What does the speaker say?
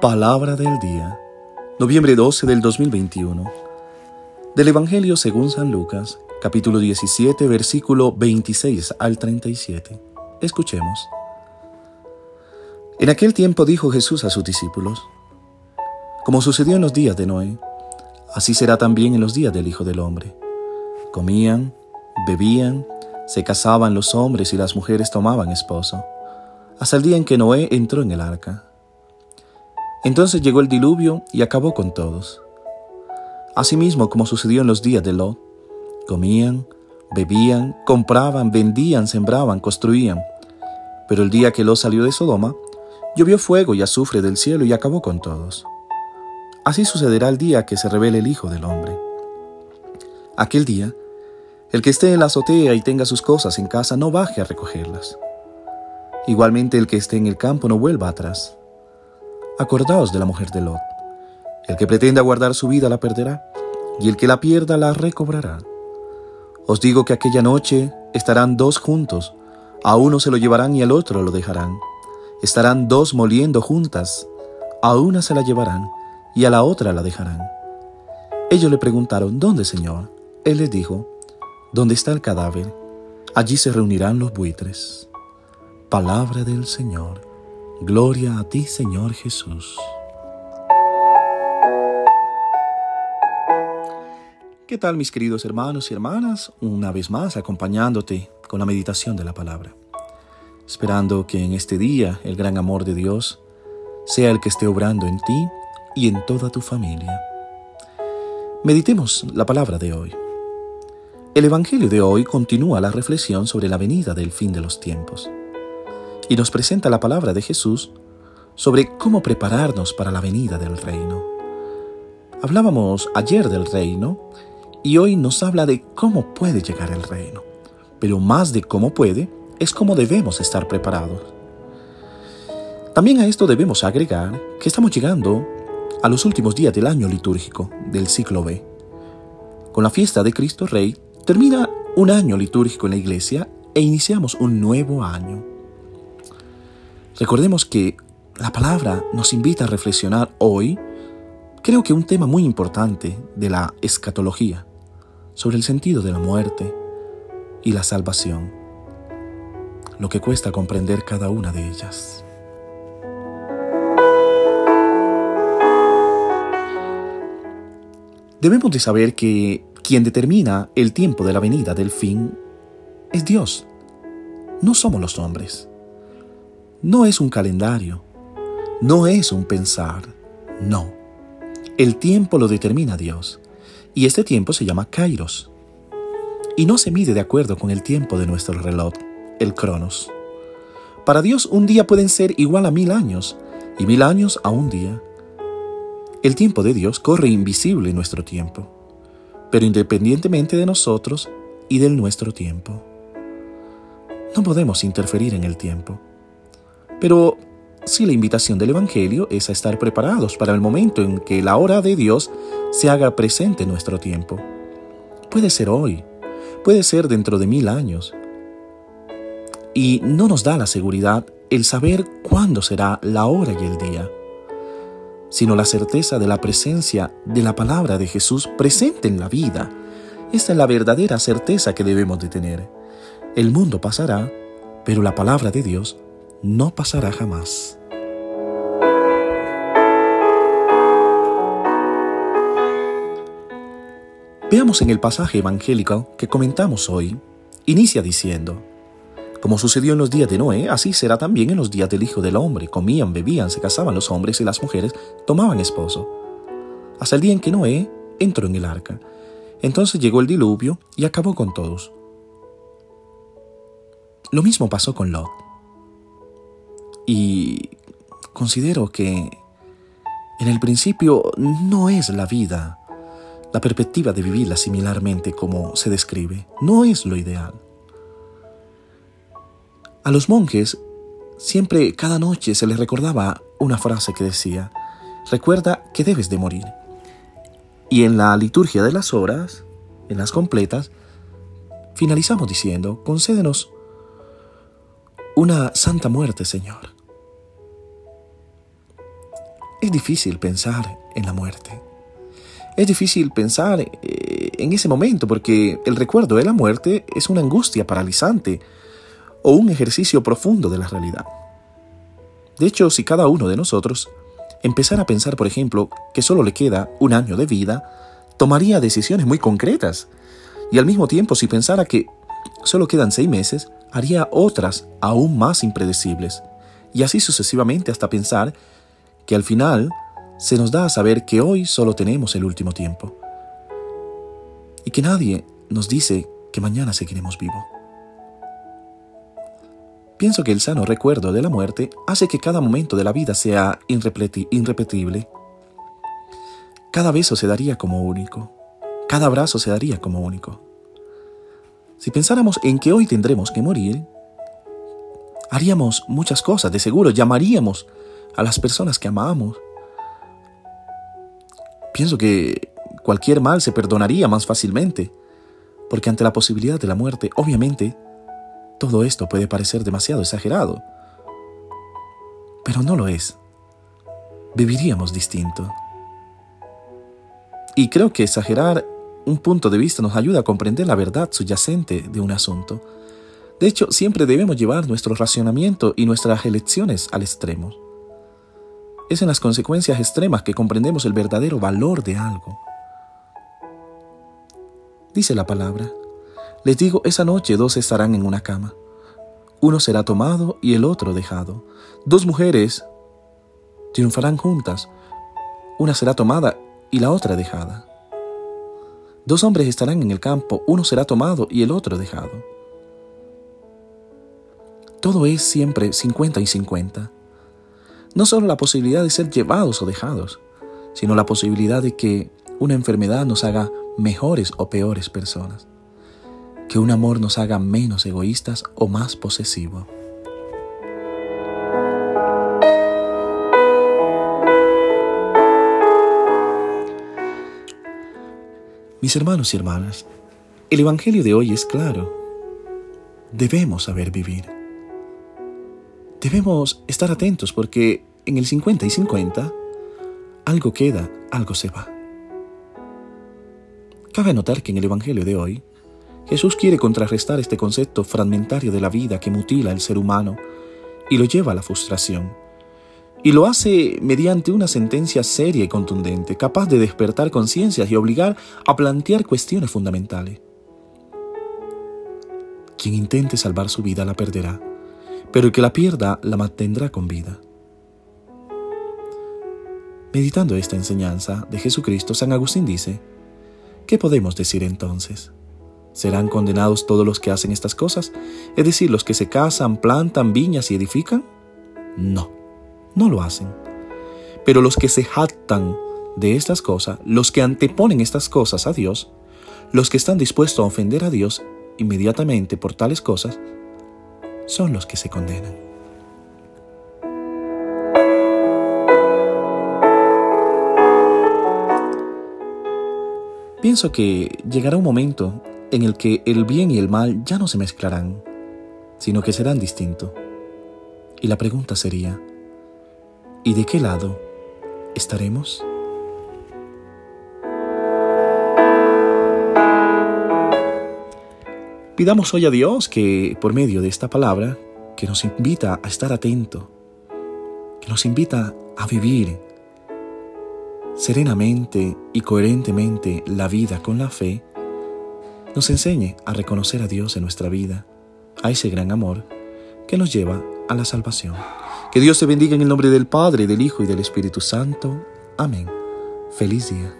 Palabra del día, noviembre 12 del 2021, del Evangelio según San Lucas, capítulo 17, versículo 26 al 37. Escuchemos. En aquel tiempo dijo Jesús a sus discípulos, Como sucedió en los días de Noé, así será también en los días del Hijo del Hombre. Comían, bebían, se casaban los hombres y las mujeres tomaban esposo, hasta el día en que Noé entró en el arca entonces llegó el diluvio y acabó con todos. Asimismo, como sucedió en los días de Lot, comían, bebían, compraban, vendían, sembraban, construían. Pero el día que Lot salió de Sodoma, llovió fuego y azufre del cielo y acabó con todos. Así sucederá el día que se revele el Hijo del Hombre. Aquel día, el que esté en la azotea y tenga sus cosas en casa no baje a recogerlas. Igualmente el que esté en el campo no vuelva atrás. Acordaos de la mujer de Lot. El que pretenda guardar su vida la perderá, y el que la pierda la recobrará. Os digo que aquella noche estarán dos juntos, a uno se lo llevarán y al otro lo dejarán. Estarán dos moliendo juntas, a una se la llevarán y a la otra la dejarán. Ellos le preguntaron, ¿dónde, Señor? Él les dijo, ¿dónde está el cadáver? Allí se reunirán los buitres. Palabra del Señor. Gloria a ti, Señor Jesús. ¿Qué tal mis queridos hermanos y hermanas? Una vez más acompañándote con la meditación de la palabra. Esperando que en este día el gran amor de Dios sea el que esté obrando en ti y en toda tu familia. Meditemos la palabra de hoy. El Evangelio de hoy continúa la reflexión sobre la venida del fin de los tiempos y nos presenta la palabra de Jesús sobre cómo prepararnos para la venida del reino. Hablábamos ayer del reino y hoy nos habla de cómo puede llegar el reino, pero más de cómo puede es cómo debemos estar preparados. También a esto debemos agregar que estamos llegando a los últimos días del año litúrgico del ciclo B. Con la fiesta de Cristo Rey termina un año litúrgico en la iglesia e iniciamos un nuevo año. Recordemos que la palabra nos invita a reflexionar hoy, creo que un tema muy importante de la escatología, sobre el sentido de la muerte y la salvación, lo que cuesta comprender cada una de ellas. Debemos de saber que quien determina el tiempo de la venida del fin es Dios, no somos los hombres no es un calendario, no es un pensar, no. El tiempo lo determina Dios, y este tiempo se llama Kairos, y no se mide de acuerdo con el tiempo de nuestro reloj, el Cronos. Para Dios un día pueden ser igual a mil años, y mil años a un día. El tiempo de Dios corre invisible en nuestro tiempo, pero independientemente de nosotros y del nuestro tiempo. No podemos interferir en el tiempo pero sí la invitación del Evangelio es a estar preparados para el momento en que la hora de Dios se haga presente en nuestro tiempo. Puede ser hoy, puede ser dentro de mil años. Y no nos da la seguridad el saber cuándo será la hora y el día, sino la certeza de la presencia de la palabra de Jesús presente en la vida. Esta es la verdadera certeza que debemos de tener. El mundo pasará, pero la palabra de Dios no pasará jamás. Veamos en el pasaje evangélico que comentamos hoy, inicia diciendo, como sucedió en los días de Noé, así será también en los días del Hijo del Hombre. Comían, bebían, se casaban los hombres y las mujeres tomaban esposo. Hasta el día en que Noé entró en el arca. Entonces llegó el diluvio y acabó con todos. Lo mismo pasó con Lot. Y considero que en el principio no es la vida, la perspectiva de vivirla similarmente como se describe, no es lo ideal. A los monjes siempre cada noche se les recordaba una frase que decía, recuerda que debes de morir. Y en la liturgia de las horas, en las completas, finalizamos diciendo, concédenos una santa muerte, Señor. es difícil pensar en la muerte. Es difícil pensar eh, en ese momento porque el recuerdo de la muerte es una angustia paralizante o un ejercicio profundo de la realidad. De hecho, si cada uno de nosotros empezara a pensar, por ejemplo, que solo le queda un año de vida, tomaría decisiones muy concretas. Y al mismo tiempo, si pensara que solo quedan seis meses, haría otras aún más impredecibles. Y así sucesivamente hasta pensar que al final se nos da a saber que hoy solo tenemos el último tiempo. Y que nadie nos dice que mañana seguiremos vivos. Pienso que el sano recuerdo de la muerte hace que cada momento de la vida sea irrepetible. Cada beso se daría como único. Cada abrazo se daría como único. Si pensáramos en que hoy tendremos que morir, haríamos muchas cosas, de seguro llamaríamos a las personas que amamos. Pienso que cualquier mal se perdonaría más fácilmente, porque ante la posibilidad de la muerte, obviamente, todo esto puede parecer demasiado exagerado, pero no lo es. Viviríamos distinto. Y creo que exagerar un punto de vista nos ayuda a comprender la verdad subyacente de un asunto. De hecho, siempre debemos llevar nuestro racionamiento y nuestras elecciones al extremo. Es en las consecuencias extremas que comprendemos el verdadero valor de algo. Dice la palabra, les digo, esa noche dos estarán en una cama. Uno será tomado y el otro dejado. Dos mujeres triunfarán juntas. Una será tomada y la otra dejada. Dos hombres estarán en el campo, uno será tomado y el otro dejado. Todo es siempre 50 y 50. No solo la posibilidad de ser llevados o dejados, sino la posibilidad de que una enfermedad nos haga mejores o peores personas que un amor nos haga menos egoístas o más posesivos. Mis hermanos y hermanas, el Evangelio de hoy es claro. Debemos saber vivir. Debemos estar atentos porque en el 50 y 50 algo queda, algo se va. Cabe notar que en el Evangelio de hoy Jesús quiere contrarrestar este concepto fragmentario de la vida que mutila al ser humano y lo lleva a la frustración. Y lo hace mediante una sentencia seria y contundente, capaz de despertar conciencias y obligar a plantear cuestiones fundamentales. Quien intente salvar su vida la perderá, pero el que la pierda la mantendrá con vida. Meditando esta enseñanza de Jesucristo, San Agustín dice, ¿qué podemos decir entonces? ¿Serán condenados todos los que hacen estas cosas? Es decir, los que se casan, plantan viñas y edifican? No, no lo hacen. Pero los que se jactan de estas cosas, los que anteponen estas cosas a Dios, los que están dispuestos a ofender a Dios inmediatamente por tales cosas, son los que se condenan. Pienso que llegará un momento en el que el bien y el mal ya no se mezclarán, sino que serán distintos. Y la pregunta sería, ¿y de qué lado estaremos? Pidamos hoy a Dios que, por medio de esta palabra, que nos invita a estar atento, que nos invita a vivir serenamente y coherentemente la vida con la fe, nos enseñe a reconocer a Dios en nuestra vida, a ese gran amor que nos lleva a la salvación. Que Dios te bendiga en el nombre del Padre, del Hijo y del Espíritu Santo. Amén. Feliz día.